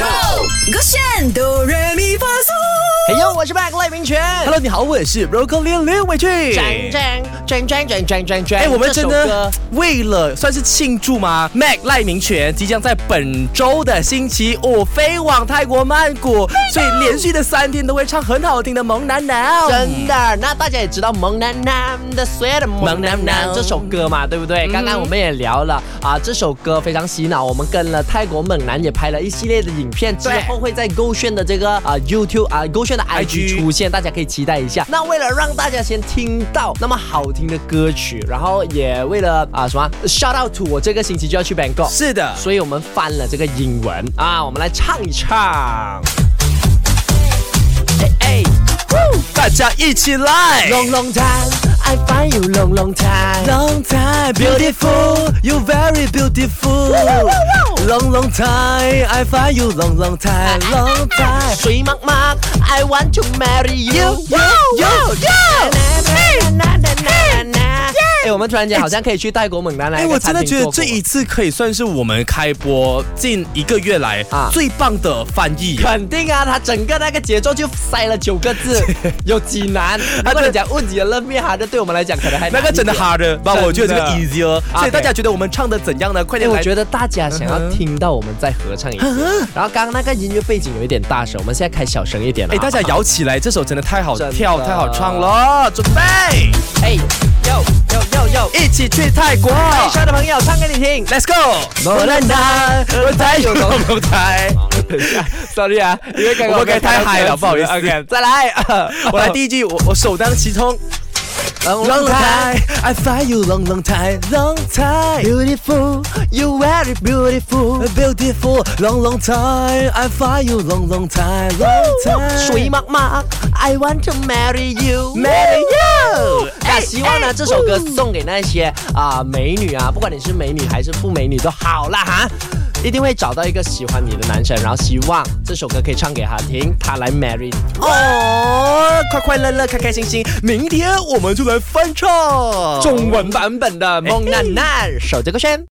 Go，Go 炫 Do Re。我是 Mac 赖明全。Hello，你好，我是 Broccoli 刘伟俊。转转转转转转转转。哎，我们真的为了算是庆祝吗？Mac 赖明权即将在本周的星期五飞往泰国曼谷，所以连续的三天都会唱很好听的《萌男男》。真的，那大家也知道《萌男男的 Sweet 萌男男》这首歌嘛，对不对？刚刚我们也聊了啊，这首歌非常洗脑，我们跟了泰国猛男也拍了一系列的影片，之后会在勾炫的这个啊 YouTube 啊勾炫的 IG 出现，大家可以期待一下。那为了让大家先听到那么好听的歌曲，然后也为了啊什么 shout out to 我这个星期就要去 Bangkok，是的，所以我们翻了这个英文啊，我们来唱一唱。哎哎。大家一起来。Long long time, I find you long long time. Long time, beautiful, you very beautiful. Long long time, I find you long long time, long time. I want to marry you. You, you, you. you. 们突然间好像可以去泰国猛男来哎，我真的觉得这一次可以算是我们开播近一个月来啊最棒的翻译。肯定啊，他整个那个节奏就塞了九个字，有几难？如果你讲问题的冷面哈，这对我们来讲可能还那个真的 hard 吧？真的我觉得这个 easier，所以大家觉得我们唱的怎样呢？快哎，点来！我觉得大家想要听到我们再合唱一次。然后刚刚那个音乐背景有一点大声，我们现在开小声一点了。哎，大家摇起来，这首真的太好跳、太好唱了，准备哎，哟哟哟哟，一起去泰国台上的朋友唱给你听。，Let's go！我来拿，我太有龙龙台，Sorry 啊，因为太嗨了不好意思 OK，再来，我来第一句，我我首当其冲。Long long time, I find you long long time, long time. beautiful, you very beautiful。Beautiful, long long time, I find you long long time, long time. 水茫茫，I want to marry you。Marry you 那希望呢，这首歌送给那些啊美女啊，不管你是美女还是不美女都好啦哈。一定会找到一个喜欢你的男生，然后希望这首歌可以唱给他听，他来 marry 你。哦，快快乐乐，开开心心，明天我们就来翻唱中文版本的《梦楠楠》，手这个圈。